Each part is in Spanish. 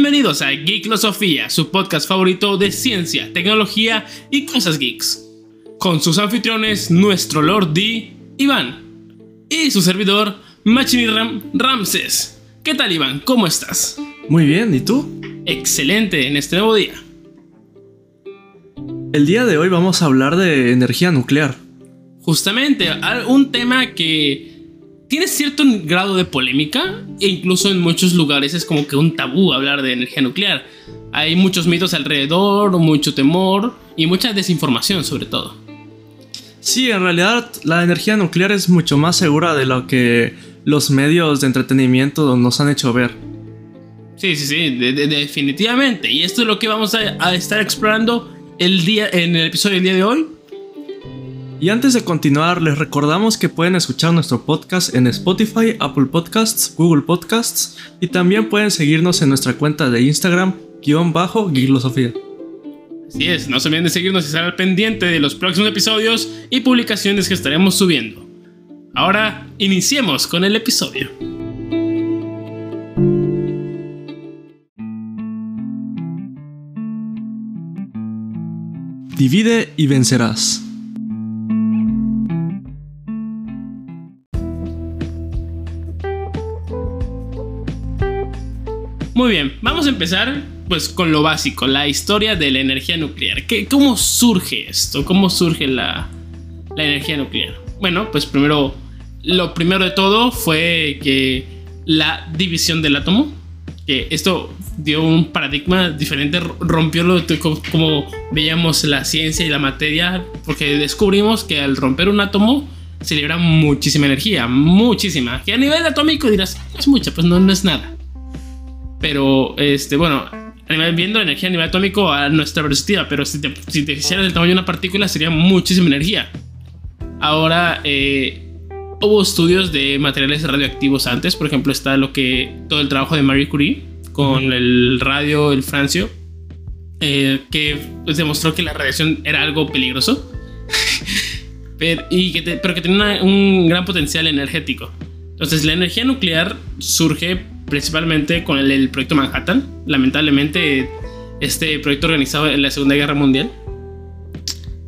Bienvenidos a Geeklosofía, su podcast favorito de ciencia, tecnología y cosas geeks. Con sus anfitriones, nuestro Lord D, Iván, y su servidor, Machiniram Ramses. ¿Qué tal, Iván? ¿Cómo estás? Muy bien, ¿y tú? Excelente en este nuevo día. El día de hoy vamos a hablar de energía nuclear. Justamente, un tema que tiene cierto grado de polémica e incluso en muchos lugares es como que un tabú hablar de energía nuclear. Hay muchos mitos alrededor, mucho temor y mucha desinformación sobre todo. Sí, en realidad la energía nuclear es mucho más segura de lo que los medios de entretenimiento nos han hecho ver. Sí, sí, sí, definitivamente. Y esto es lo que vamos a, a estar explorando el día, en el episodio del día de hoy. Y antes de continuar, les recordamos que pueden escuchar nuestro podcast en Spotify, Apple Podcasts, Google Podcasts y también pueden seguirnos en nuestra cuenta de Instagram, guion bajo, Giglosofía. Así es, no se olviden de seguirnos y estar al pendiente de los próximos episodios y publicaciones que estaremos subiendo. Ahora, iniciemos con el episodio. Divide y vencerás. Muy bien, vamos a empezar pues con lo básico, la historia de la energía nuclear. ¿Qué, ¿Cómo surge esto? ¿Cómo surge la, la energía nuclear? Bueno, pues primero, lo primero de todo fue que la división del átomo, que esto dio un paradigma diferente, rompió lo como veíamos la ciencia y la materia, porque descubrimos que al romper un átomo se libera muchísima energía, muchísima, que a nivel atómico dirás, es mucha, pues no, no es nada. Pero, este, bueno, viendo energía a nivel atómico a nuestra velocidad, pero si te, si te hicieras el tamaño de una partícula sería muchísima energía. Ahora, eh, hubo estudios de materiales radioactivos antes, por ejemplo, está lo que todo el trabajo de Marie Curie con el radio, el francio, eh, que pues, demostró que la radiación era algo peligroso, pero, y que pero que tenía un gran potencial energético. Entonces, la energía nuclear surge principalmente con el, proyecto Manhattan. Lamentablemente, este proyecto organizado en la Segunda Guerra Mundial.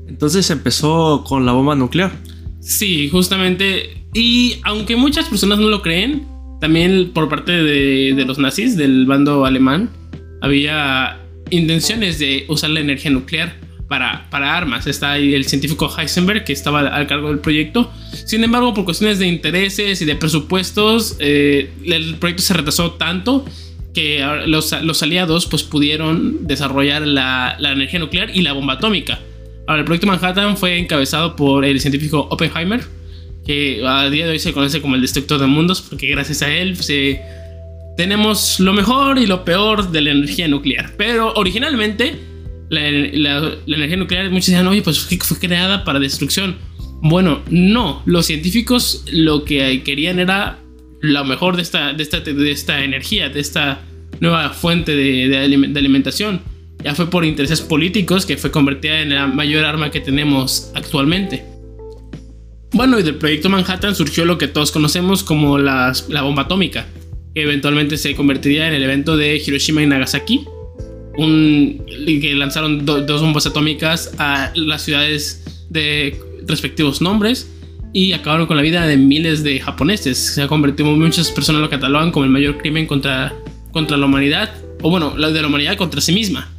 Entonces empezó con la bomba nuclear. Sí, justamente. Y aunque muchas personas no lo creen, también por parte de, de los nazis, del bando alemán, había intenciones de usar la energía nuclear para, armas. Está ahí el científico Heisenberg que estaba al cargo del proyecto. Sin embargo, por cuestiones de intereses y de presupuestos, eh, el proyecto se retrasó tanto que los, los aliados pues, pudieron desarrollar la, la, energía nuclear y la bomba atómica. Ahora, el proyecto Manhattan fue encabezado por el científico Oppenheimer, que a día de hoy se conoce como el destructor de mundos, porque gracias a él se, tenemos lo mejor y lo peor de la energía nuclear. Pero originalmente la, energía nuclear, muchos dicen, oye, pues fue creada para destrucción. Bueno, no, los científicos lo que querían era lo mejor de esta, de esta, de esta energía, de esta nueva fuente de, de, alimentación. Ya fue por intereses políticos que fue convertida en la mayor arma que tenemos actualmente. Bueno, y del proyecto Manhattan surgió lo que todos conocemos como la bomba atómica, que eventualmente se convertiría en el evento de Hiroshima y Nagasaki, que lanzaron dos bombas atómicas a las ciudades de respectivos nombres y acabaron con la vida de miles de japoneses. Se ha convertido, muchas personas lo catalogan como el mayor crimen contra, contra la humanidad, o bueno, la de la humanidad contra sí misma.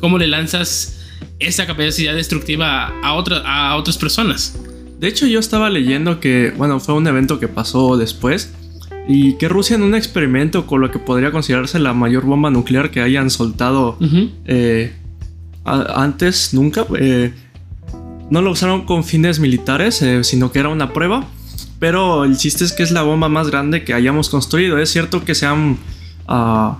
¿Cómo le lanzas esa capacidad destructiva a, a otras personas? De hecho, yo estaba leyendo que, bueno, fue un evento que pasó después y que Rusia en un experimento con lo que podría considerarse la mayor bomba nuclear que hayan soltado eh, antes, nunca, eh, no lo usaron con fines militares, eh, sino que era una prueba. Pero el chiste es que es la bomba más grande que hayamos construido. Es cierto que se han... Ah,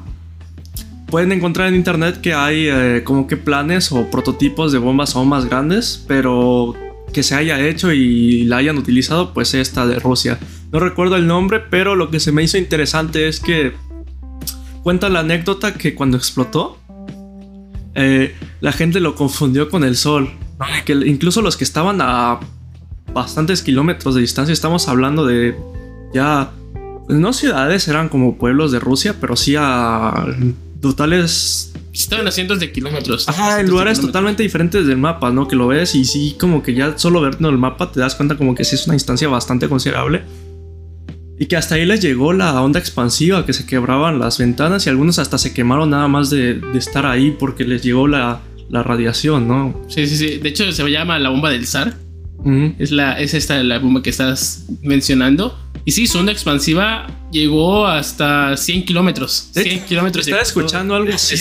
pueden encontrar en internet que hay como que planes o prototipos de bombas aún más grandes, pero que se haya hecho y la hayan utilizado, pues esta de Rusia. No recuerdo el nombre, pero lo que se me hizo interesante es que cuenta la anécdota que cuando explotó, eh, la gente lo confundió con el sol. Que incluso los que estaban a bastantes kilómetros de distancia, estamos hablando de ya pues no ciudades, eran como pueblos de Rusia, pero sí a totales Estaban a cientos de kilómetros. Ajá, en lugares totalmente diferentes del mapa, ¿no? Que lo ves y sí, como que ya solo viendo el mapa te das cuenta como que sí es una instancia bastante considerable. Y que hasta ahí les llegó la onda expansiva, que se quebraban las ventanas y algunos hasta se quemaron nada más de, estar ahí porque les llegó la, radiación, ¿no? Sí, sí, sí. De hecho, se llama la bomba del zar. es, la, es esta la bomba que estás mencionando. Y sí, su onda expansiva llegó hasta 100 kilómetros. 100 kilómetros. Estaba escuchando algo así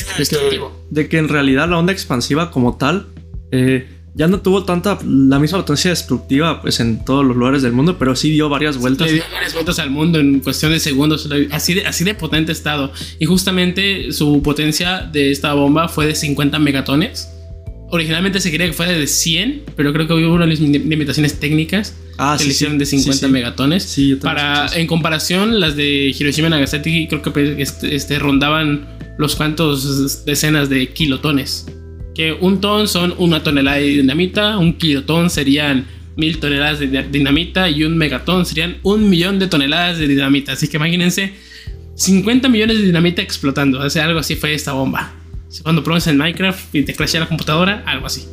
de que en realidad la onda expansiva como tal eh, ya no tuvo tanta la misma potencia destructiva pues en todos los lugares del mundo, pero sí dio varias vueltas. dio varias vueltas al mundo en cuestión de segundos, así de, así de potente estado. Y justamente su potencia de esta bomba fue de 50 megatones. Originalmente se quería que fuera de 100, pero creo que hubo unas limitaciones técnicas ah, que le hicieron de 50 megatones. para, en comparación, las de Hiroshima y Nagasaki creo que pues, este, este, rondaban los cuantos decenas de kilotones que un ton son una tonelada de dinamita, un kilotón serían mil toneladas de dinamita y un megatón serían un millón de toneladas de dinamita. Así que imagínense 50 millones de dinamita explotando. O algo así fue esta bomba. Cuando pruebas en Minecraft y te crashea la computadora, algo así.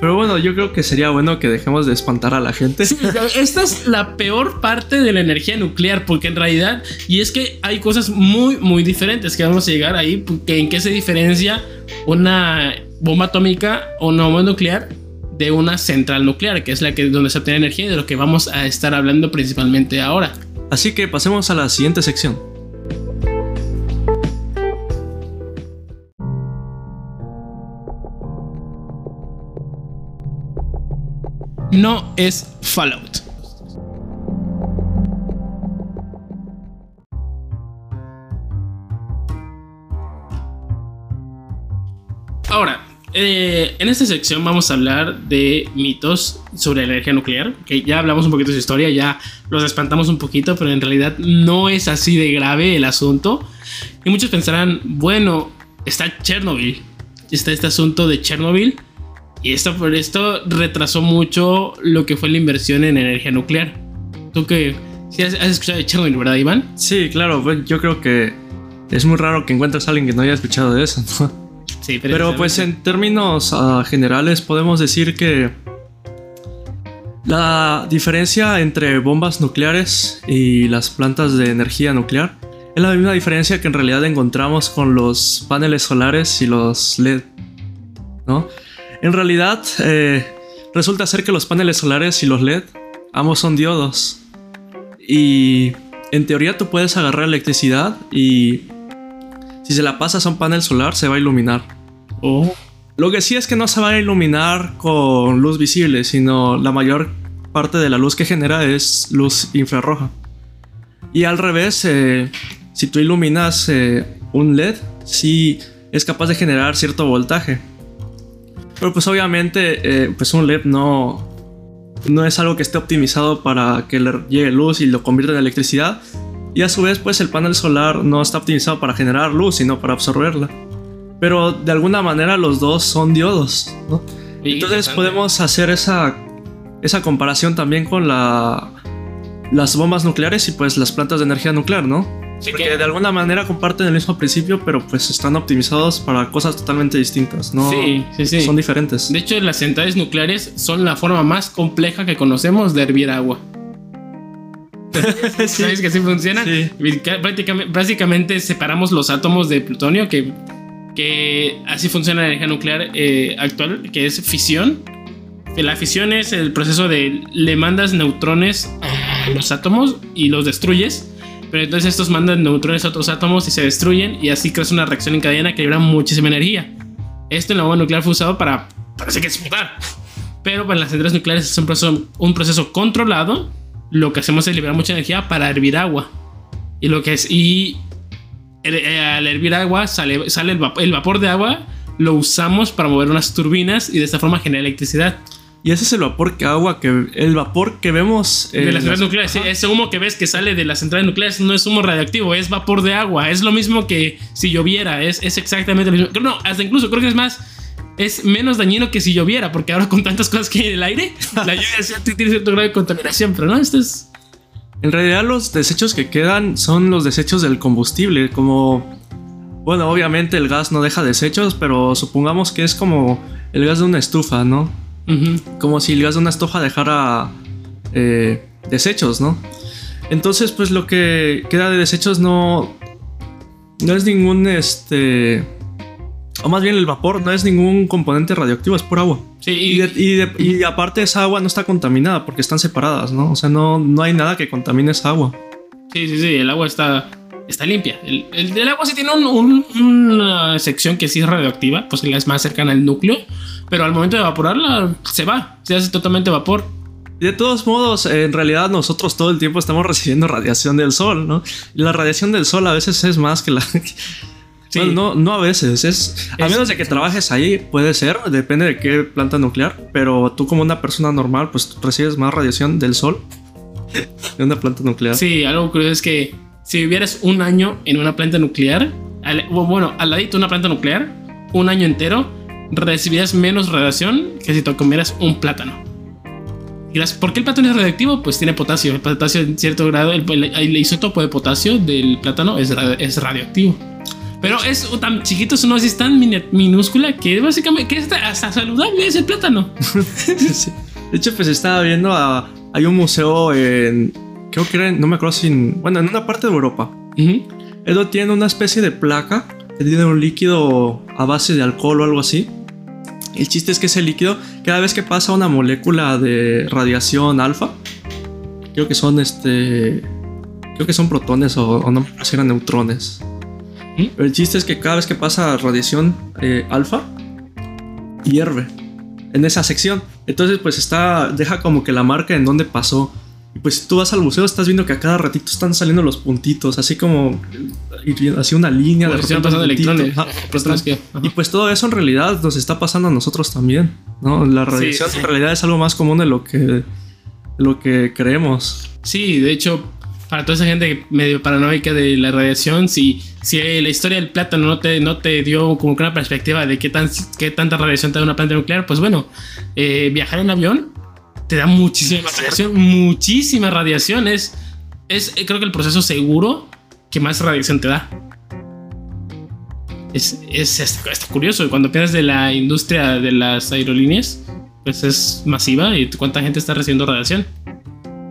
Pero bueno, yo creo que sería bueno que dejemos de espantar a la gente. esta es la peor parte de la energía nuclear, porque en realidad, y es que hay cosas muy, muy diferentes que vamos a llegar ahí, en qué se diferencia una bomba atómica o una bomba nuclear de una central nuclear, que es la que donde se obtiene energía y de lo que vamos a estar hablando principalmente ahora. Así que pasemos a la siguiente sección. No es Fallout. Ahora, eh, en esta sección vamos a hablar de mitos sobre la energía nuclear, que ya hablamos un poquito de su historia, ya los espantamos un poquito, pero en realidad no es así de grave el asunto. Y muchos pensarán, bueno, está Chernobyl, está este asunto de Chernobyl, y esto por esto retrasó mucho lo que fue la inversión en energía nuclear. Tú que sí has, escuchado de Chernobyl, ¿verdad, Iván? Sí, claro, yo creo que es muy raro que encuentres a alguien que no haya escuchado de eso, ¿no? Pero, pues en términos ah, generales podemos decir que la diferencia entre bombas nucleares y las plantas de energía nuclear es la misma diferencia que en realidad encontramos con los paneles solares y los LED. ¿no? En realidad, eh, resulta ser que los paneles solares y los LED ambos son diodos. Y en teoría tú puedes agarrar electricidad y si se la pasas a un panel solar se va a iluminar. Oh. Lo que sí es que no se va a iluminar con luz visible, sino la mayor parte de la luz que genera es luz infrarroja. Y al revés, eh, si tú iluminas eh, un LED, sí es capaz de generar cierto voltaje. Pero pues obviamente, eh, pues un LED no, no es algo que esté optimizado para que le llegue luz y lo convierta en electricidad. Y a su vez, pues el panel solar no está optimizado para generar luz, sino para absorberla. Pero de alguna manera los dos son diodos, ¿no? Entonces podemos hacer esa, esa comparación también con la, las bombas nucleares y pues las plantas de energía nuclear, ¿no? Sí, que de alguna manera comparten el mismo principio, pero pues están optimizados para cosas totalmente distintas, ¿no? Sí, sí, sí. Son diferentes. De hecho, las centrales nucleares son la forma más compleja que conocemos de hervir agua. ¿Sabes que así funciona? Sí. Prácticamente, básicamente separamos los átomos de plutonio que que así funciona la energía nuclear eh, actual, que es fisión. La fisión es el proceso de le mandas neutrones a los átomos y los destruyes, pero entonces estos mandan neutrones a otros átomos y se destruyen y así creas una reacción en cadena que libera muchísima energía. Esto en la bomba nuclear fue usado para, parece que explotar, pero para las centrales nucleares es un proceso, un proceso controlado. Lo que hacemos es liberar mucha energía para hervir agua. Y lo que es y eh, al hervir agua sale, sale el, vapor, de agua, lo usamos para mover unas turbinas y de esta forma genera electricidad. Y ese es el vapor que agua que el vapor que vemos de las centrales nucleares. ese humo que ves que sale de las centrales nucleares no es humo radioactivo, es vapor de agua. Es lo mismo que si lloviera, es, es exactamente lo mismo. No, hasta incluso creo que es más es menos dañino que si lloviera, porque ahora con tantas cosas que hay en el aire, la lluvia tiene cierto grado de contaminación, pero no, esto es En realidad los desechos que quedan son los desechos del combustible, como... Bueno, obviamente el gas no deja desechos, pero supongamos que es como el gas de una estufa, ¿no? Como si el gas de una estufa dejara eh, desechos, ¿no? Entonces, pues lo que queda de desechos no, no es ningún, este, o más bien el vapor no es ningún componente radioactivo, es por agua. Sí, y, y, aparte esa agua no está contaminada porque están separadas, ¿no? O sea, no, no hay nada que contamine esa agua. Sí, sí, sí, el agua está, está limpia. El, el, agua sí tiene una sección que sí es radioactiva, pues que es más cercana al núcleo, pero al momento de evaporarla se va, se hace totalmente vapor. De todos modos, en realidad nosotros todo el tiempo estamos recibiendo radiación del sol, ¿no? Y la radiación del sol a veces es más que la... Sí. no, no a veces, es... A menos de que trabajes ahí, puede ser, depende de qué planta nuclear, pero tú como una persona normal, pues recibes más radiación del sol de una planta nuclear. Sí, algo curioso es que si vivieras un año en una planta nuclear, bueno, al ladito de una planta nuclear, un año entero, recibirías menos radiación que si te comieras un plátano. ¿Por qué el plátano es radioactivo? Pues tiene potasio. El potasio en cierto grado, el, isótopo de potasio del plátano es, es radioactivo. Pero es tan chiquito, es una dosis tan minúscula que básicamente que es hasta saludable es el plátano. De hecho, pues estaba viendo a, hay un museo en creo que era, no me acuerdo si, bueno, en una parte de Europa. Uh tiene una especie de placa que tiene un líquido a base de alcohol o algo así. El chiste es que ese líquido, cada vez que pasa una molécula de radiación alfa, creo que son este. Creo que son protones o, no si eran neutrones. Pero el chiste es que cada vez que pasa radiación eh, alfa, hierve en esa sección. Entonces, pues está. Deja como que la marca en donde pasó. Y pues si tú vas al museo, estás viendo que a cada ratito están saliendo los puntitos, así como así una línea de electrones. y pues todo eso en realidad nos está pasando a nosotros también, ¿no? La radiación en realidad es algo más común de lo que lo que creemos. Sí, de hecho, para toda esa gente medio paranoica de la radiación, si, si la historia del plátano no te, no te dio como que una perspectiva de qué, tan, qué tanta radiación te da una planta nuclear, pues bueno, eh, viajar en avión te da muchísima radiación, muchísima radiación. Es, creo que el proceso seguro que más radiación te da. Es, es, curioso. Cuando piensas de la industria de las aerolíneas, pues es masiva y cuánta gente está recibiendo radiación.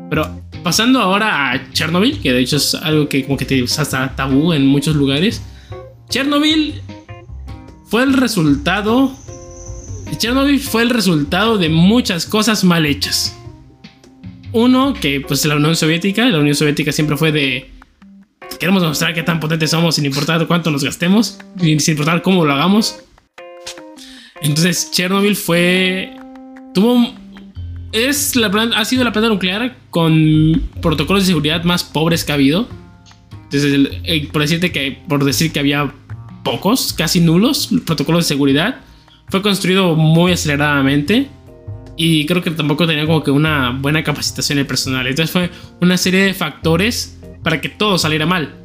Pero pasando ahora a Chernobyl, que de hecho es algo que como que te hasta tabú en muchos lugares. Chernobyl fue el resultado Chernobyl fue el resultado de muchas cosas mal hechas. Uno, que pues la Unión Soviética, la Unión Soviética siempre fue de... Queremos mostrar qué tan potentes somos sin importar cuánto nos gastemos, sin importar cómo lo hagamos. Entonces Chernobyl fue... Tuvo... Es la ha sido la planta nuclear con protocolos de seguridad más pobres que ha habido. Entonces, eh, por decirte que, por decir que había pocos, casi nulos protocolos de seguridad fue construido muy aceleradamente y creo que tampoco tenía como que una buena capacitación el personal. Entonces fue una serie de factores para que todo saliera mal.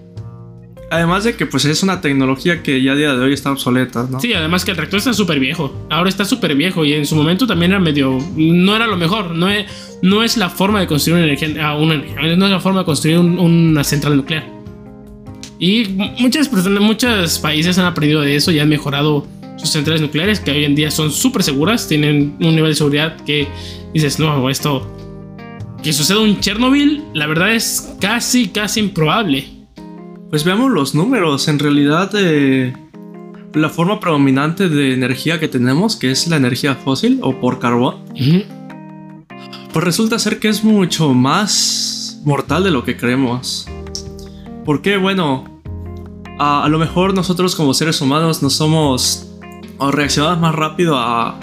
Además de que pues es una tecnología que ya a día de hoy está obsoleta, ¿no? Sí, además que el reactor está súper viejo. Ahora está súper viejo y en su momento también era medio... No era lo mejor. No es, no es la forma de construir una energía... Ah, una, no es la forma de construir una central nuclear. Y muchas personas, muchos países han aprendido de eso y han mejorado sus centrales nucleares, que hoy en día son súper seguras, tienen un nivel de seguridad que dices, no, esto, que suceda un Chernobyl, la verdad es casi, casi improbable. Pues veamos los números, en realidad eh, la forma predominante de energía que tenemos, que es la energía fósil o por carbón, pues resulta ser que es mucho más mortal de lo que creemos. Porque bueno, a, a, lo mejor nosotros como seres humanos no somos o más rápido a,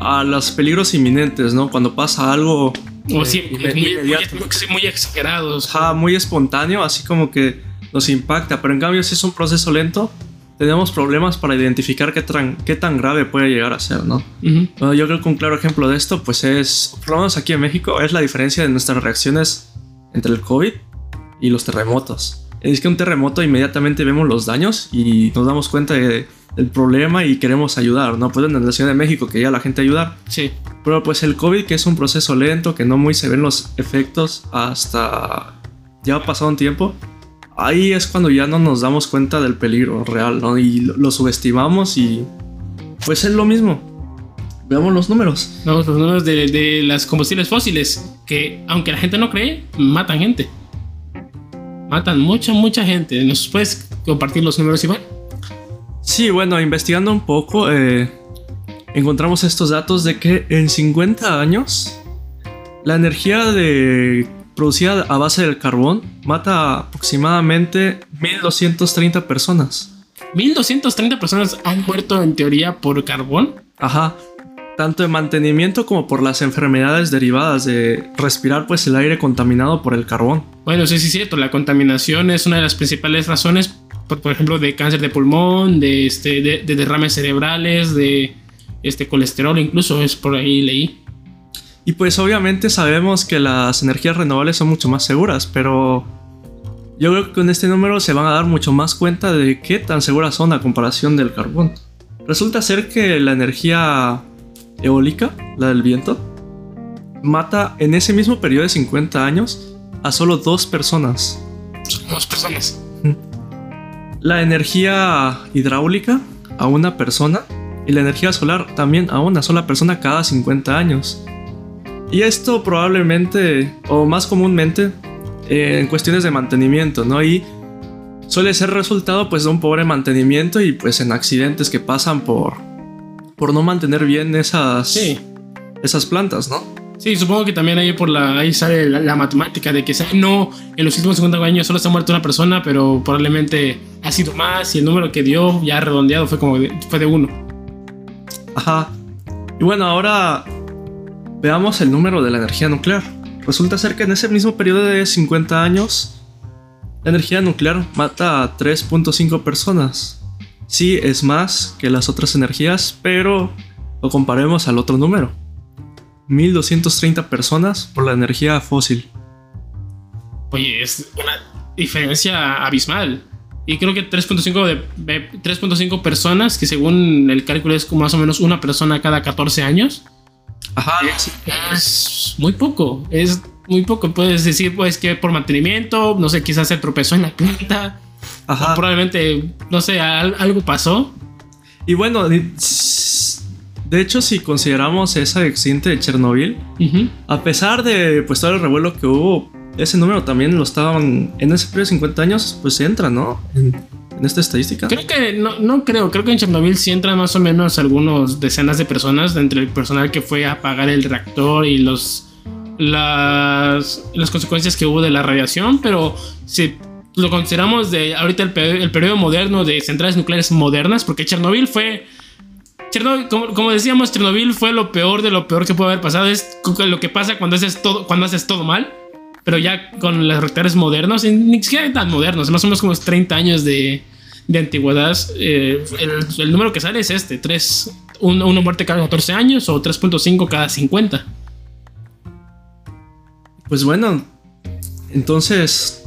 a los peligros inminentes, ¿no? Cuando pasa algo... O muy, muy, exagerados. muy espontáneo, así como que nos impacta. Pero en cambio, si es un proceso lento, tenemos problemas para identificar qué, tan, qué tan grave puede llegar a ser, ¿no? bueno, yo creo que un claro ejemplo de esto, pues es, por lo menos aquí en México, es la diferencia de nuestras reacciones entre el COVID y los terremotos. Es que un terremoto inmediatamente vemos los daños y nos damos cuenta de el problema y queremos ayudar, ¿no? Pues en la Ciudad de México que ya la gente ayudar. Sí. Pero pues el COVID, que es un proceso lento, que no muy se ven los efectos hasta ya ha pasado un tiempo, ahí es cuando ya no nos damos cuenta del peligro real, ¿no? Y lo, subestimamos y pues es lo mismo. Veamos los números. Vamos los números de, de las combustibles fósiles, que aunque la gente no cree, matan gente. Matan mucha, mucha gente. ¿Nos puedes compartir los números, Iván? Sí, bueno, investigando un poco, eh, encontramos estos datos de que en 50 años la energía de producida a base del carbón mata aproximadamente 1230 personas. 1230 personas han muerto en teoría por carbón. Ajá. Tanto en mantenimiento como por las enfermedades derivadas de respirar pues el aire contaminado por el carbón. Bueno, sí, sí, cierto. La contaminación es una de las principales razones, por, ejemplo, de cáncer de pulmón, de, este, de, derrames cerebrales, de este colesterol, incluso es por ahí leí. Y pues obviamente sabemos que las energías renovables son mucho más seguras, pero yo creo que con este número se van a dar mucho más cuenta de qué tan seguras son a comparación del carbón. Resulta ser que la energía eólica, la del viento, mata en ese mismo periodo de 50 años a solo dos personas. Dos personas. La energía hidráulica a una persona y la energía solar también a una sola persona cada 50 años. Y esto probablemente, o más comúnmente, eh, en cuestiones de mantenimiento, ¿no? Y suele ser resultado pues de un pobre mantenimiento y pues en accidentes que pasan por, por no mantener bien esas, esas plantas, ¿no? Sí, supongo que también ahí por la ahí sale la, matemática de que no en los últimos 50 años solo se ha muerto una persona, pero probablemente ha sido más y el número que dio ya redondeado fue como de, fue de uno. Ajá. Y bueno, ahora veamos el número de la energía nuclear. Resulta ser que en ese mismo periodo de 50 años, la energía nuclear mata a 3.5 personas. Sí, es más que las otras energías, pero lo comparemos al otro número. 1230 personas por la energía fósil. Oye, es una diferencia abismal. Y creo que 3.5 de, 3.5 personas, que según el cálculo es como más o menos una persona cada 14 años. Ajá. Es, muy poco. Es muy poco. Puedes decir, pues, que por mantenimiento, no sé, quizás se tropezó en la planta. Ajá. probablemente, no sé, algo pasó. Y bueno, de hecho, si consideramos esa accidente de Chernobyl, a pesar de pues todo el revuelo que hubo, ese número también lo estaban en ese periodo de 50 años, pues entra, ¿no? En, esta estadística. Creo que no, no creo, creo que en Chernobyl sí entran más o menos algunos decenas de personas entre el personal que fue a apagar el reactor y los las, las consecuencias que hubo de la radiación, pero si lo consideramos de ahorita el, el periodo moderno de centrales nucleares modernas, porque Chernobyl fue Chernobyl, como, decíamos, Chernobyl fue lo peor de lo peor que puede haber pasado. Es lo que pasa cuando haces todo, cuando haces todo mal. Pero ya con los reactores modernos, ni siquiera tan modernos, más o menos como 30 años de, de antigüedad, eh, el, número que sale es este: 3, una muerte cada 14 años o 3.5 cada 50. Pues bueno, entonces,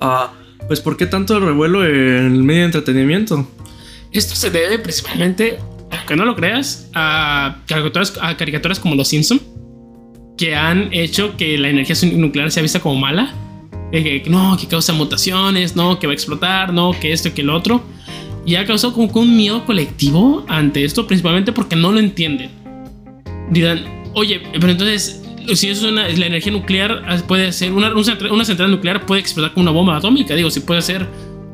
ah, pues ¿por qué tanto revuelo en el medio de entretenimiento? Esto se debe principalmente, aunque no lo creas, a caricaturas, a caricaturas como Los Simpson que han hecho que la energía nuclear sea vista como mala. que, no, que causa mutaciones, no, que va a explotar, no, que esto que el otro. Y ha causado como un miedo colectivo ante esto, principalmente porque no lo entienden. Dirán, oye, pero entonces, si eso es una, la energía nuclear, ah, puede ser una, una, central nuclear puede explotar como una bomba atómica. Digo, si puede ser,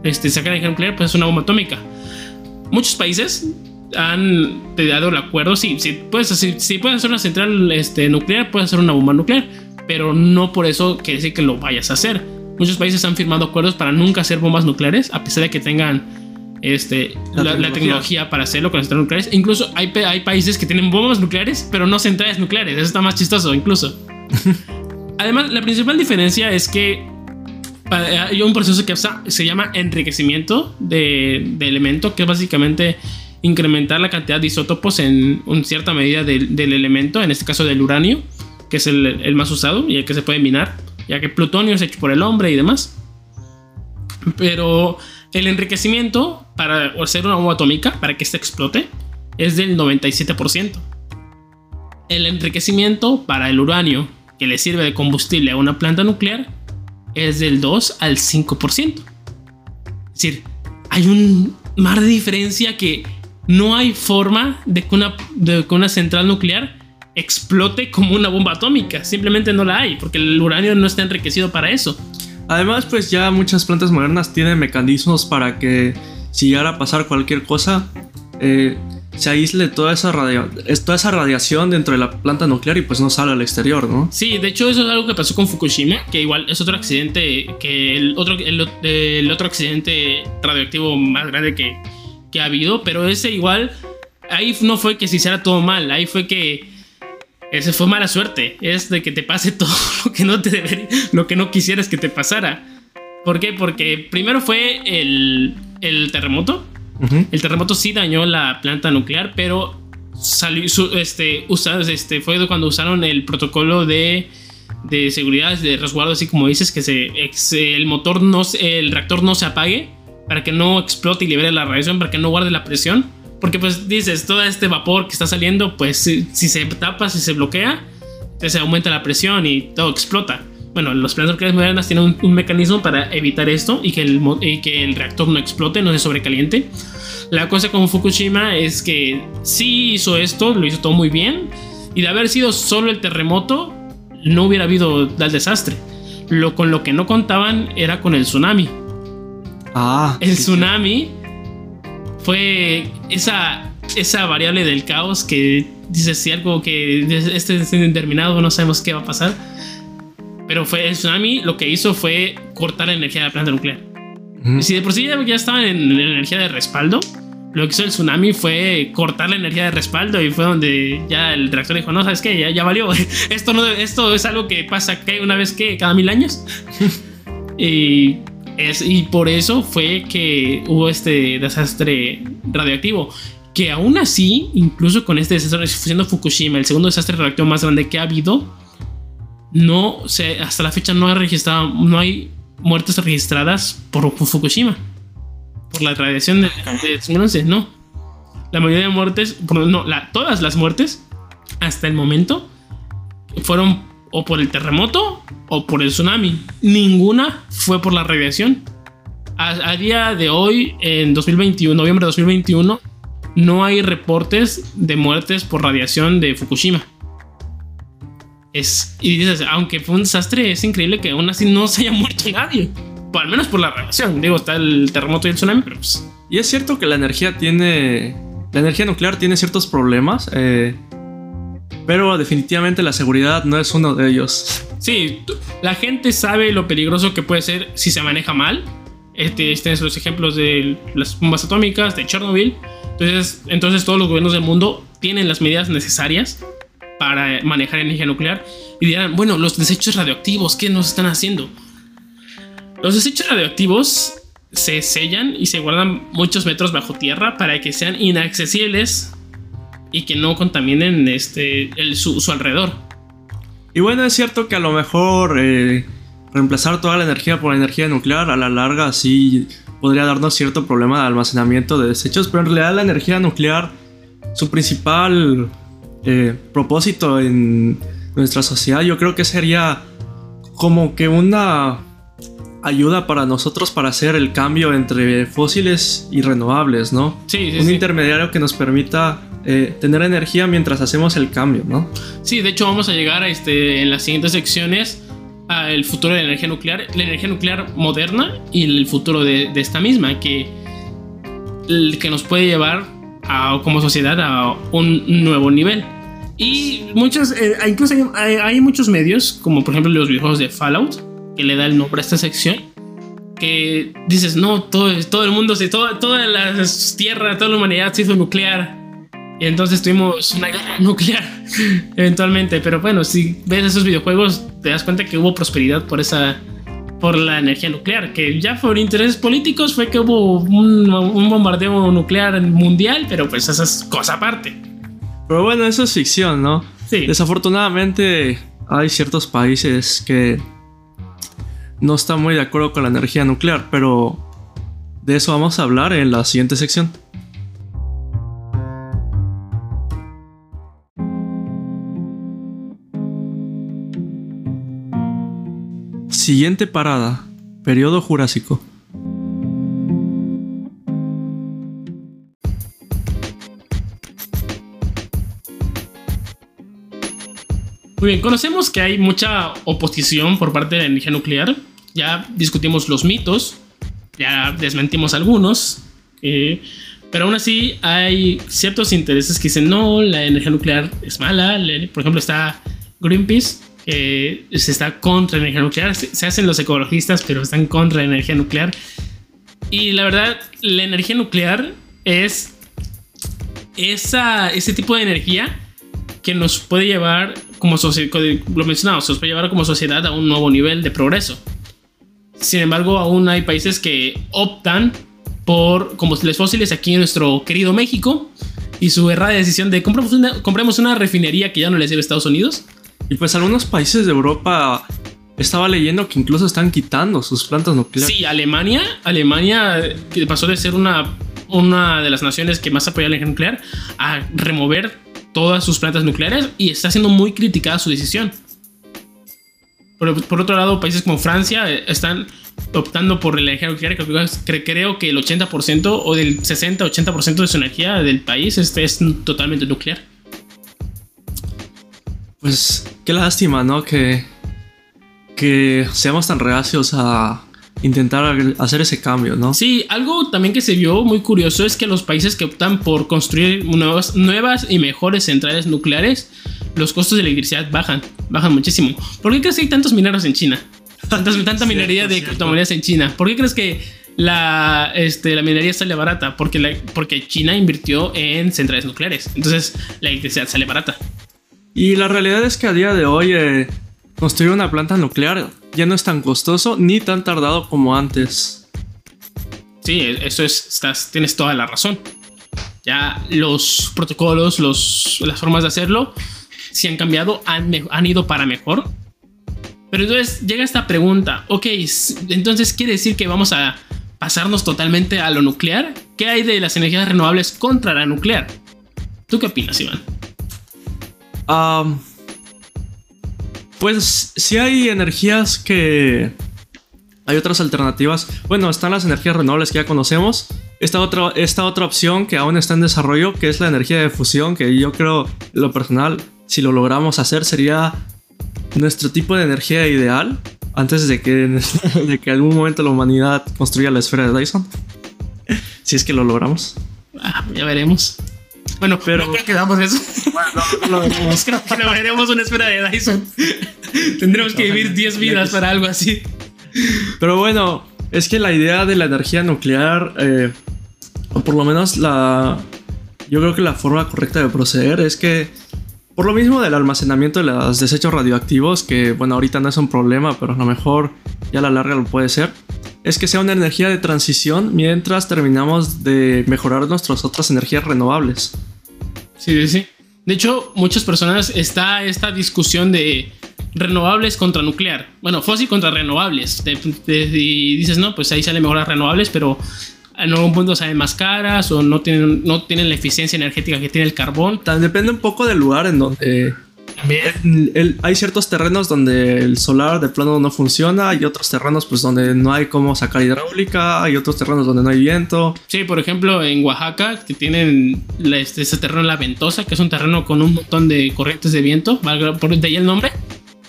este, sacar energía nuclear, puede ser una bomba atómica. Muchos países han dado el acuerdo. Sí, sí puedes, si, puedes hacer una central este, nuclear, puedes hacer una bomba nuclear, pero no por eso quiere decir que lo vayas a hacer. Muchos países han firmado acuerdos para nunca hacer bombas nucleares, a pesar de que tengan este, la, tecnología. para hacerlo con centrales nucleares. incluso hay, hay países que tienen bombas nucleares, pero no centrales nucleares. Eso está más chistoso, incluso. Además, la principal diferencia es que hay un proceso que se llama enriquecimiento de, de elemento, que es básicamente incrementar la cantidad de isótopos en una cierta medida del, elemento, en este caso del uranio, que es el, más usado y el que se puede minar, ya que plutonio es hecho por el hombre y demás. Pero el enriquecimiento para hacer una bomba atómica, para que ésta explote, es del 97%. El enriquecimiento para el uranio, que le sirve de combustible a una planta nuclear, es del 2 al 5%. Es decir, hay un mar de diferencia que no hay forma de que una, de que una central nuclear explote como una bomba atómica. Simplemente no la hay, porque el uranio no está enriquecido para eso. Además, pues ya muchas plantas modernas tienen mecanismos para que si llegara a pasar cualquier cosa, eh, se aísle toda esa, toda esa radiación dentro de la planta nuclear y pues no sale al exterior, ¿no? Sí, de hecho eso es algo que pasó con Fukushima, que igual es otro accidente, que el otro, el, otro accidente radioactivo más grande que, que ha habido, pero ese igual, ahí no fue que se hiciera todo mal, ahí fue que ese fue mala suerte, es de que te pase todo lo que no te debería, lo que no quisieras que te pasara. ¿Por qué? Porque primero fue el, el terremoto, el terremoto sí dañó la planta nuclear, pero salió, este, este, fue cuando usaron el protocolo de, de seguridad, de resguardo, así como dices, que se, el motor no, el reactor no se apague para que no explote y libere la radiación, para que no guarde la presión. Porque pues dices, todo este vapor que está saliendo, pues si, se tapa, si se bloquea, se aumenta la presión y todo explota. Bueno, los plantas nucleares modernas tienen un, mecanismo para evitar esto y que, el, y que el reactor no explote, no se sobrecaliente. La cosa con Fukushima es que sí hizo esto, lo hizo todo muy bien. Y de haber sido solo el terremoto, no hubiera habido tal desastre. Lo con lo que no contaban era con el tsunami. Ah. El tsunami fue esa, esa variable del caos que dice si algo que este es indeterminado, no sabemos qué va a pasar. Pero fue el tsunami lo que hizo fue cortar la energía de la planta nuclear. Si de por sí ya, ya estaban en, energía de respaldo, lo que hizo el tsunami fue cortar la energía de respaldo y fue donde ya el reactor dijo, no, ¿sabes qué? Ya, ya valió. Esto, no, esto es algo que pasa que una vez que cada mil años. y, es, y por eso fue que hubo este desastre radioactivo. Que aún así, incluso con este desastre, siendo Fukushima, el segundo desastre radioactivo más grande que ha habido, no se, hasta la fecha no ha registrado, no hay muertes registradas por Fukushima. Por la radiación de, de no. La mayoría de muertes, no, todas las muertes hasta el momento fueron o por el terremoto o por el tsunami. Ninguna fue por la radiación. A, día de hoy, en 2021, noviembre de 2021, no hay reportes de muertes por radiación de Fukushima y dices, aunque fue un desastre, es increíble que aún así no se haya muerto nadie. O al menos por la radiación. Digo, está el terremoto y el tsunami, pero pues... Y es cierto que la energía tiene... La energía nuclear tiene ciertos problemas, eh, pero definitivamente la seguridad no es uno de ellos. Sí, la gente sabe lo peligroso que puede ser si se maneja mal. Este, este los ejemplos de las bombas atómicas, de Chernobyl. Entonces, entonces todos los gobiernos del mundo tienen las medidas necesarias para manejar energía nuclear y dirán, bueno, los desechos radioactivos, ¿qué nos están haciendo? Los desechos radioactivos se sellan y se guardan muchos metros bajo tierra para que sean inaccesibles y que no contaminen este, su, alrededor. Y bueno, es cierto que a lo mejor eh, reemplazar toda la energía por energía nuclear a la larga sí podría darnos cierto problema de almacenamiento de desechos, pero en realidad la energía nuclear, su principal eh, propósito en nuestra sociedad, yo creo que sería como que una ayuda para nosotros para hacer el cambio entre fósiles y renovables, ¿no? Sí, Un intermediario que nos permita eh, tener energía mientras hacemos el cambio, ¿no? Sí, de hecho vamos a llegar a este, en las siguientes secciones al futuro de la energía nuclear, la energía nuclear moderna y el futuro de, esta misma, que, que nos puede llevar a, como sociedad a un nuevo nivel. Y muchos, eh, incluso hay, muchos medios, como por ejemplo los videojuegos de Fallout, que le da el nombre a esta sección, que dices, no, todo, todo el mundo, se, toda, toda la tierra, toda la humanidad se hizo nuclear. Y entonces tuvimos una guerra nuclear, eventualmente. Pero bueno, si ves esos videojuegos, te das cuenta que hubo prosperidad por esa por la energía nuclear, que ya por intereses políticos fue que hubo un, un bombardeo nuclear mundial, pero pues esa es cosa aparte. Pero bueno, eso es ficción, ¿no? Sí. Desafortunadamente hay ciertos países que no están muy de acuerdo con la energía nuclear, pero de eso vamos a hablar en la siguiente sección. Siguiente parada, periodo Jurásico. Muy bien, conocemos que hay mucha oposición por parte de la energía nuclear. Ya discutimos los mitos, ya desmentimos algunos, eh, pero aún así hay ciertos intereses que dicen no, la energía nuclear es mala. Por ejemplo, está Greenpeace, que se está contra la energía nuclear. Se hacen los ecologistas, pero están contra la energía nuclear. Y la verdad, la energía nuclear es esa, ese tipo de energía que nos puede llevar como lo mencionamos, nos puede llevar como sociedad a un nuevo nivel de progreso. Sin embargo, aún hay países que optan por combustibles fósiles aquí en nuestro querido México y su errada decisión de compremos una, compremos una refinería que ya no les sirve a Estados Unidos. Y pues algunos países de Europa estaba leyendo que incluso están quitando sus plantas nucleares. Sí, Alemania, Alemania que pasó de ser una, una de las naciones que más apoya la energía nuclear a remover todas sus plantas nucleares y está siendo muy criticada su decisión. Por, por otro lado, países como Francia eh, están optando por la energía nuclear. Creo que el 80% o del 60-80% de su energía del país este es totalmente nuclear. Pues qué lástima, ¿no? Que, que seamos tan reacios a, intentar hacer ese cambio, ¿no? Sí, algo también que se vio muy curioso es que los países que optan por construir nuevas, nuevas y mejores centrales nucleares, los costos de electricidad bajan, bajan muchísimo. ¿Por qué crees que hay tantos mineros en China? tanta minería de criptomonedas en China. ¿Por qué crees que la, este, la minería sale barata? Porque, la, porque China invirtió en centrales nucleares. Entonces la electricidad sale barata. Y la realidad es que a día de hoy eh, construir una planta nuclear ya no es tan costoso ni tan tardado como antes. Sí, eso es, estás, tienes toda la razón. Ya los protocolos, los, las formas de hacerlo, si han cambiado, han, han ido para mejor. Pero entonces llega esta pregunta, ok, entonces quiere decir que vamos a pasarnos totalmente a lo nuclear. ¿Qué hay de las energías renovables contra la nuclear? ¿Tú qué opinas, Iván? Um, pues si hay energías que... Hay otras alternativas. Bueno, están las energías renovables que ya conocemos. Esta otra, esta otra opción que aún está en desarrollo, que es la energía de fusión, que yo creo, lo personal, si lo logramos hacer, sería nuestro tipo de energía ideal antes de que, de que algún momento la humanidad construya la esfera de Dyson. si es que lo logramos. Ah, ya veremos. Bueno, pero. No creo que damos eso. Bueno, no, lo veremos. creo que lo veremos una esfera de Dyson. Tendremos que vivir 10 vidas para algo así. Pero bueno, es que la idea de la energía nuclear, eh, o por lo menos la. Yo creo que la forma correcta de proceder es que. Por lo mismo del almacenamiento de los desechos radioactivos, que bueno, ahorita no es un problema, pero a lo mejor ya a la larga lo puede ser es que sea una energía de transición mientras terminamos de mejorar nuestras otras energías renovables. Sí, sí, sí. De hecho, muchas personas está esta discusión de renovables contra nuclear. Bueno, fósil contra renovables. y dices, no, pues ahí salen mejor las renovables, pero en algún punto salen más caras o no tienen, no tienen la eficiencia energética que tiene el carbón. Depende un poco del lugar en donde hay ciertos terrenos donde el solar de plano no funciona, hay otros terrenos pues donde no hay cómo sacar hidráulica, hay otros terrenos donde no hay viento. Sí, por ejemplo en Oaxaca que tienen este, ese terreno La Ventosa, que es un terreno con un montón de corrientes de viento, por de ahí el nombre.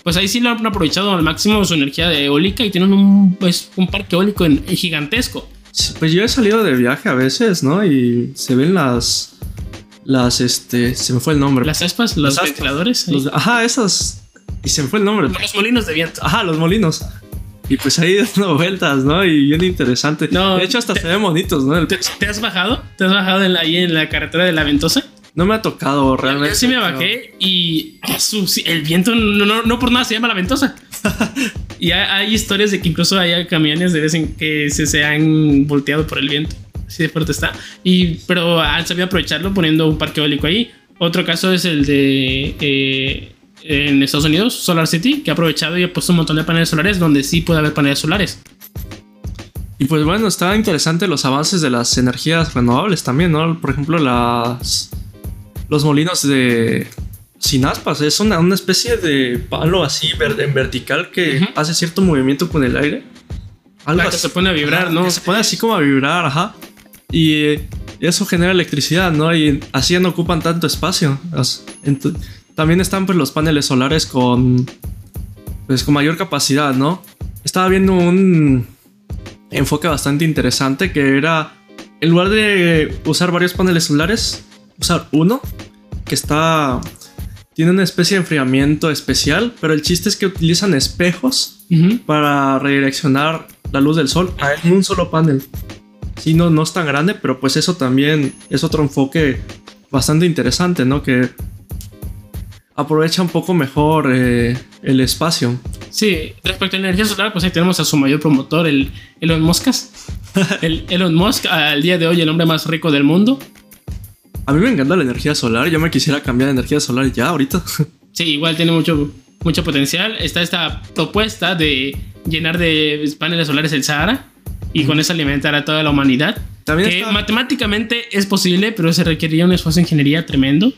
Pues ahí sí lo han aprovechado al máximo su energía de eólica y tienen un, pues, un parque eólico gigantesco. Pues yo he salido de viaje a veces, ¿no? Y se ven las las, este, se me fue el nombre. Las aspas, los ventiladores. ajá, esas. Y se me fue el nombre. Los molinos de viento. Ajá, los molinos. Y pues ahí dando vueltas, ¿no? Y bien interesante. No, de hecho, hasta se ven bonitos, ¿no? Te, has bajado? ¿Te has bajado ahí en la carretera de la Ventosa? No me ha tocado realmente. Yo sí me bajé y el viento no, no, por nada se llama la ventosa. y hay, historias de que incluso hay camiones de vez en que se, se han volteado por el viento sí de fuerte está. Y, pero han sabido aprovecharlo poniendo un parque eólico ahí. Otro caso es el de eh, en Estados Unidos, Solar City, que ha aprovechado y ha puesto un montón de paneles solares donde sí puede haber paneles solares. Y pues bueno, está interesante los avances de las energías renovables también, ¿no? Por ejemplo, las los molinos de sin aspas, es una, una especie de palo así en vertical que hace cierto movimiento con el aire. Algo que se pone a vibrar, ¿no? se pone así como a vibrar, ajá. Y eso genera electricidad, ¿no? Y así no ocupan tanto espacio. También están pues los paneles solares con pues con mayor capacidad, ¿no? Estaba viendo un enfoque bastante interesante que era en lugar de usar varios paneles solares, usar uno que está tiene una especie de enfriamiento especial, pero el chiste es que utilizan espejos para redireccionar la luz del sol en un solo panel. Sí, no, no es tan grande, pero pues eso también es otro enfoque bastante interesante, ¿no? Que aprovecha un poco mejor eh, el espacio. Sí, respecto a la energía solar, pues ahí tenemos a su mayor promotor, el Elon Musk. el Elon Musk, al día de hoy el hombre más rico del mundo. A mí me encanta la energía solar, yo me quisiera cambiar de energía solar ya ahorita. sí, igual tiene mucho, mucho potencial. Está esta propuesta de llenar de paneles solares el Sahara y con eso alimentar a toda la humanidad. También que matemáticamente es posible, pero se requeriría un esfuerzo de ingeniería tremendo.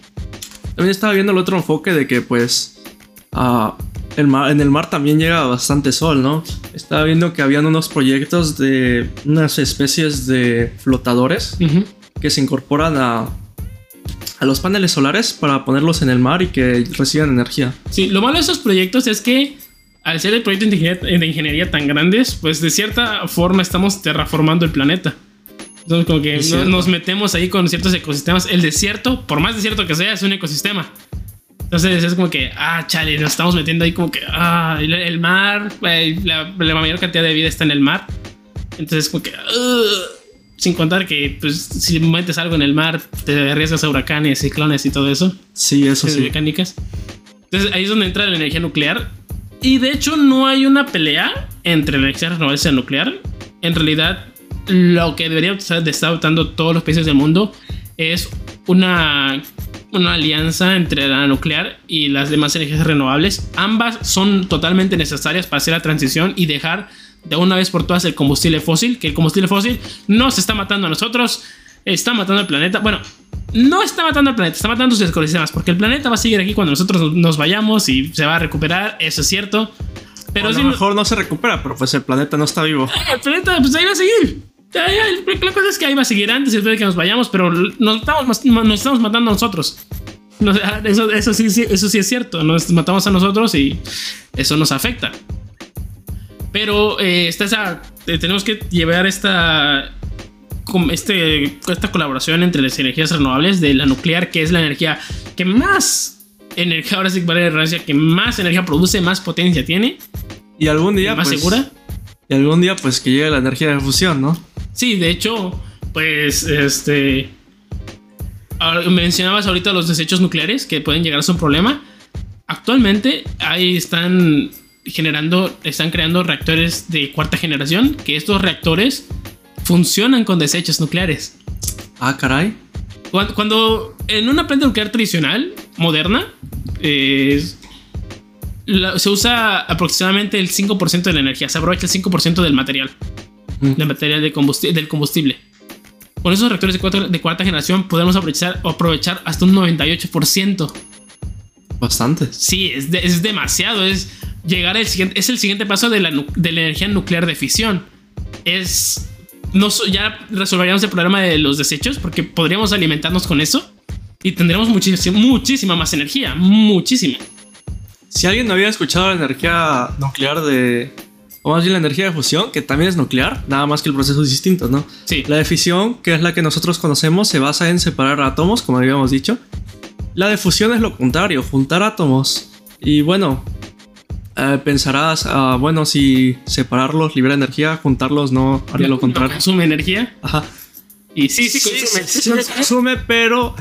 También estaba viendo el otro enfoque de que pues el mar, en el mar también llega bastante sol, ¿no? Estaba viendo que habían unos proyectos de unas especies de flotadores que se incorporan a, a los paneles solares para ponerlos en el mar y que reciban energía. Sí, lo malo de esos proyectos es que al ser el proyecto de ingeniería, tan grandes, pues de cierta forma estamos terraformando el planeta. Entonces, como que nos metemos ahí con ciertos ecosistemas. El desierto, por más desierto que sea, es un ecosistema. Entonces es como que, ah, chale, nos estamos metiendo ahí como que, ah, el, mar, la, mayor cantidad de vida está en el mar. Entonces, como que, sin contar que, pues, si metes algo en el mar, te arriesgas a huracanes, ciclones y todo eso. Sí, eso sí. Mecánicas. Entonces ahí es donde entra la energía nuclear y de hecho no hay una pelea entre la energía renovable y la nuclear. En realidad, lo que debería de estar adoptando todos los países del mundo es una, una alianza entre la nuclear y las demás energías renovables. Ambas son totalmente necesarias para hacer la transición y dejar de una vez por todas el combustible fósil, que el combustible fósil no se está matando a nosotros, está matando al planeta. Bueno, no está matando al planeta, está matando sus ecosistemas, porque el planeta va a seguir aquí cuando nosotros nos vayamos y se va a recuperar, eso es cierto. Pero a lo mejor no se recupera, pero pues el planeta no está vivo. El planeta, pues ahí va a seguir. La cosa es que ahí va a seguir antes después de que nos vayamos, pero nos estamos, nos estamos matando a nosotros. Eso, eso, sí, eso sí es cierto, nos matamos a nosotros y eso nos afecta. Pero eh, esa, eh, tenemos que llevar esta este, esta colaboración entre las energías renovables de la nuclear, que es la energía que más energía, ahora sí vale que más energía produce, más potencia tiene. Y algún día. más pues, segura. Y algún día, pues que llegue la energía de fusión, ¿no? Sí, de hecho, pues este. Mencionabas ahorita los desechos nucleares que pueden llegar a ser un problema. Actualmente ahí están generando, están creando reactores de cuarta generación, que estos reactores funcionan con desechos nucleares. Ah, caray. Cuando, en una planta nuclear tradicional, moderna, se usa aproximadamente el 5% de la energía, se aprovecha el 5% del material, del material de del combustible. Con esos reactores de, cuarta generación podemos aprovechar, aprovechar hasta un 98%. Bastante. Sí, es, es demasiado. Es llegar al siguiente, es el siguiente paso de la, de la energía nuclear de fisión. Es no, ya resolveríamos el problema de los desechos porque podríamos alimentarnos con eso y tendríamos muchísima, muchísima más energía, muchísima. Si alguien no había escuchado la energía nuclear de... O más bien la energía de fusión, que también es nuclear, nada más que el proceso es distinto, ¿no? Sí. La de fisión, que es la que nosotros conocemos, se basa en separar átomos, como habíamos dicho. La de fusión es lo contrario, juntar átomos. Y bueno, eh, pensarás, ah, bueno, si separarlos libera energía, juntarlos no haría lo contrario. Consume energía. Ajá. Y sí, sí, consume. Sí, consume, pero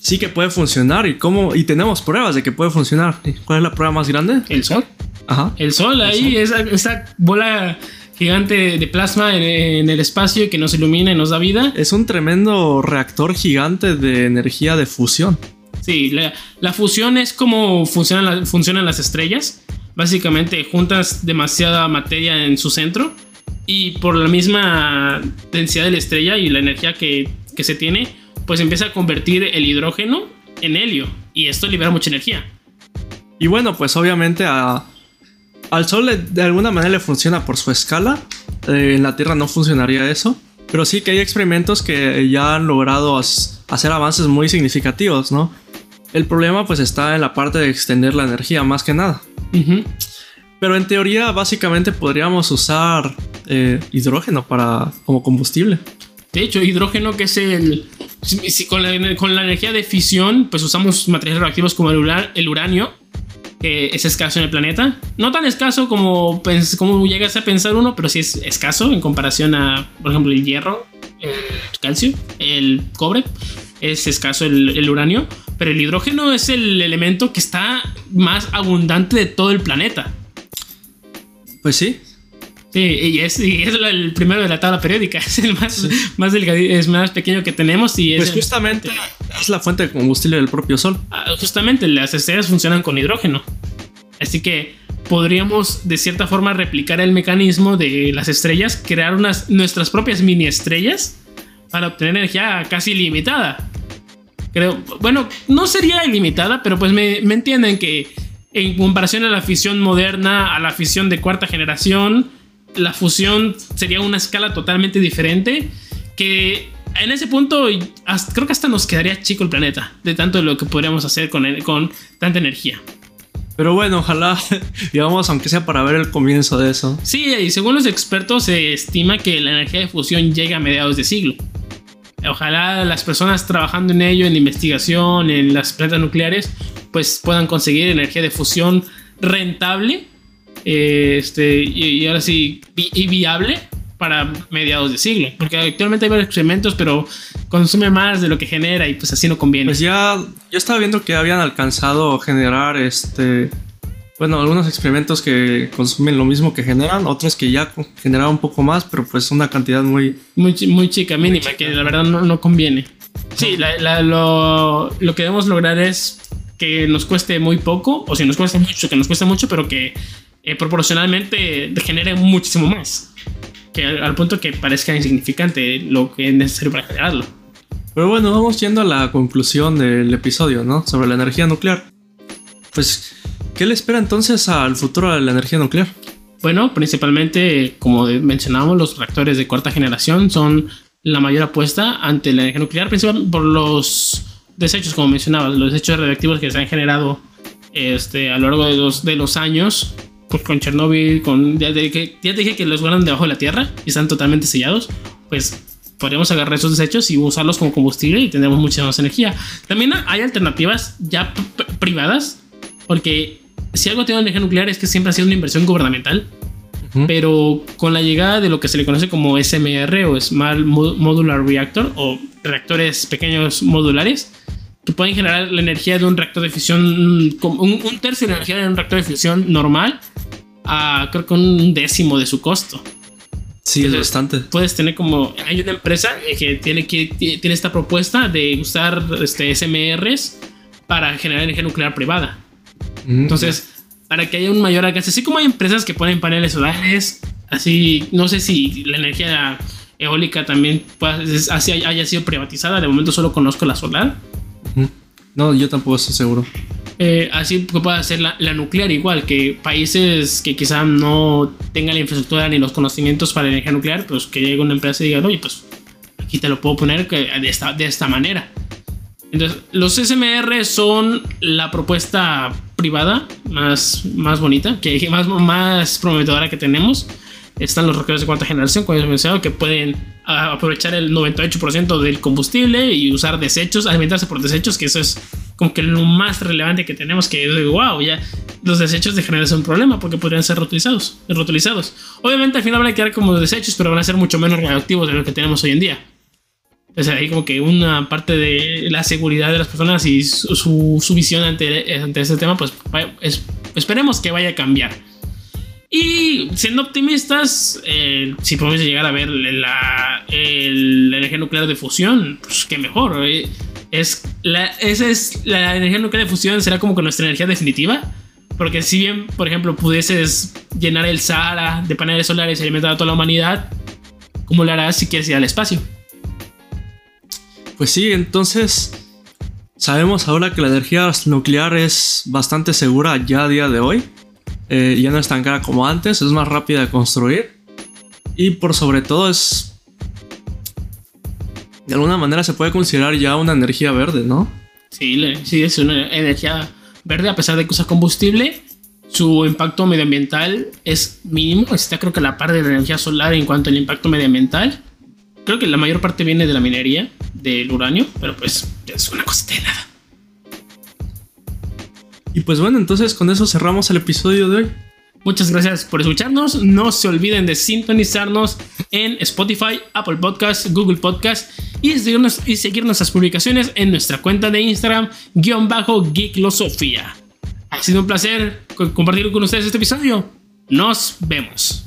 sí que puede funcionar. ¿Y cómo? Y tenemos pruebas de que puede funcionar. ¿Cuál es la prueba más grande? El sol. Ajá. El sol, ahí, Esa, esa, bola gigante de plasma en, el espacio que nos ilumina y nos da vida. Es un tremendo reactor gigante de energía de fusión. Sí, la, fusión es como funcionan, las estrellas. Básicamente juntas demasiada materia en su centro y por la misma densidad de la estrella y la energía que, se tiene, pues empieza a convertir el hidrógeno en helio. Y esto libera mucha energía. Y bueno, pues obviamente al Sol de alguna manera le funciona por su escala. Eh, en la Tierra no funcionaría eso. Pero sí que hay experimentos que ya han logrado hacer avances muy significativos, ¿no? El problema pues está en la parte de extender la energía más que nada. Pero en teoría básicamente podríamos usar eh, hidrógeno para, como combustible. De hecho, hidrógeno que es el... con, la, energía de fisión pues usamos materiales reactivos como el, el uranio que es escaso en el planeta. No tan escaso como, como llegas a pensar uno, pero sí es escaso en comparación a, por ejemplo, el hierro, el calcio, el cobre. Es escaso el, uranio, pero el hidrógeno es el elemento que está más abundante de todo el planeta. Pues sí, Sí, y es, el primero de la tabla periódica, es el más, más es más pequeño que tenemos y Pues justamente es la fuente de combustible del propio Sol. Ah, justamente las estrellas funcionan con hidrógeno. Así que podríamos de cierta forma replicar el mecanismo de las estrellas, crear unas, nuestras propias mini estrellas para obtener energía casi ilimitada. Creo, bueno, no sería ilimitada, pero pues me, me entienden que en comparación a la fisión moderna, a la fisión de cuarta generación, la fusión sería una escala totalmente diferente que en ese punto creo que hasta nos quedaría chico el planeta de tanto de lo que podríamos hacer con, con tanta energía. Pero bueno, ojalá, digamos, aunque sea para ver el comienzo de eso. Sí, y según los expertos se estima que la energía de fusión llega a mediados de siglo. Ojalá las personas trabajando en ello, en investigación, en las plantas nucleares, pues puedan conseguir energía de fusión rentable este, y, ahora sí, y viable para mediados de siglo. Porque actualmente hay varios experimentos, pero consume más de lo que genera y pues así no conviene. Pues ya, yo estaba viendo que habían alcanzado generar este. Bueno, algunos experimentos que consumen lo mismo que generan, otros que ya generan un poco más, pero pues una cantidad muy... Muy, muy chica, mínima, que la verdad no, no conviene. Sí, lo, lo que debemos lograr es que nos cueste muy poco, o si nos cuesta mucho, que nos cueste mucho, pero que eh, proporcionalmente genere muchísimo más. Que al, punto que parezca insignificante lo que es necesario para generarlo. Pero bueno, vamos yendo a la conclusión del episodio, ¿no? Sobre la energía nuclear. Pues, ¿qué le espera entonces al futuro de la energía nuclear? Bueno, principalmente, como mencionábamos, los reactores de cuarta generación son la mayor apuesta ante la energía nuclear, principalmente por los desechos, como mencionabas, los desechos radiactivos que se han generado este, a lo largo de los, de los años pues con Chernobyl, con ya, te, ya dije que los guardan debajo de la tierra y están totalmente sellados, pues podríamos agarrar esos desechos y usarlos como combustible y tendremos mucha más energía. También hay alternativas ya privadas, porque si algo tiene energía nuclear es que siempre ha sido una inversión gubernamental, pero con la llegada de lo que se le conoce como SMR o Small Modular Reactor o reactores pequeños modulares, que pueden generar la energía de un reactor de fisión, un, un tercio de la energía de un reactor de fisión normal, a creo que un décimo de su costo. Sí, es bastante. Puedes tener como. Hay una empresa que tiene, que, tiene esta propuesta de usar este, SMRs para generar energía nuclear privada. Mm. Entonces, para que haya un mayor alcance, así como hay empresas que ponen paneles solares, así, no sé si la energía eólica también así haya sido privatizada. De momento solo conozco la solar. No, yo tampoco estoy seguro. Eh, así puede ser la, nuclear igual, que países que quizá no tengan la infraestructura ni los conocimientos para la energía nuclear, pues que llegue una empresa y diga, oye, pues aquí te lo puedo poner de esta, de esta manera. Entonces, los SMR son la propuesta privada más, más bonita, que más, más prometedora que tenemos. Están los reactores de cuarta generación, como he mencionado, que pueden aprovechar el 98% del combustible y usar desechos, alimentarse por desechos, que eso es como que lo más relevante que tenemos, que es wow, ya los desechos de generar un problema porque podrían ser reutilizados, reutilizados. Obviamente al final van a quedar como desechos, pero van a ser mucho menos radioactivos de lo que tenemos hoy en día. Sea, ahí como que una parte de la seguridad de las personas y su, su, visión ante, ante este tema, pues esperemos que vaya a cambiar. Y siendo optimistas, eh, si podemos llegar a ver la, energía nuclear de fusión, pues qué mejor. Eh. Es la, esa es la energía nuclear de fusión, será como con nuestra energía definitiva. Porque si bien, por ejemplo, pudieses llenar el Sahara de paneles solares y alimentar a toda la humanidad, ¿cómo lo harás si quieres ir al espacio? Pues sí, entonces Sabemos ahora que la energía nuclear es bastante segura ya a día de hoy. Eh, ya no es tan cara como antes, es más rápida de construir. Y por sobre todo es... De alguna manera se puede considerar ya una energía verde, ¿no? Sí, sí, es una energía verde a pesar de que usa combustible. Su impacto medioambiental es mínimo. Está creo que la parte de la energía solar en cuanto al impacto medioambiental. Creo que la mayor parte viene de la minería del uranio, pero pues es una cosita de nada. Y pues bueno, entonces con eso cerramos el episodio de hoy. Muchas gracias por escucharnos. No se olviden de sintonizarnos en Spotify, Apple Podcasts, Google Podcasts y seguirnos, y seguir nuestras publicaciones en nuestra cuenta de Instagram, guion bajo Geeklosofía. Ha sido un placer compartir con ustedes este episodio. Nos vemos.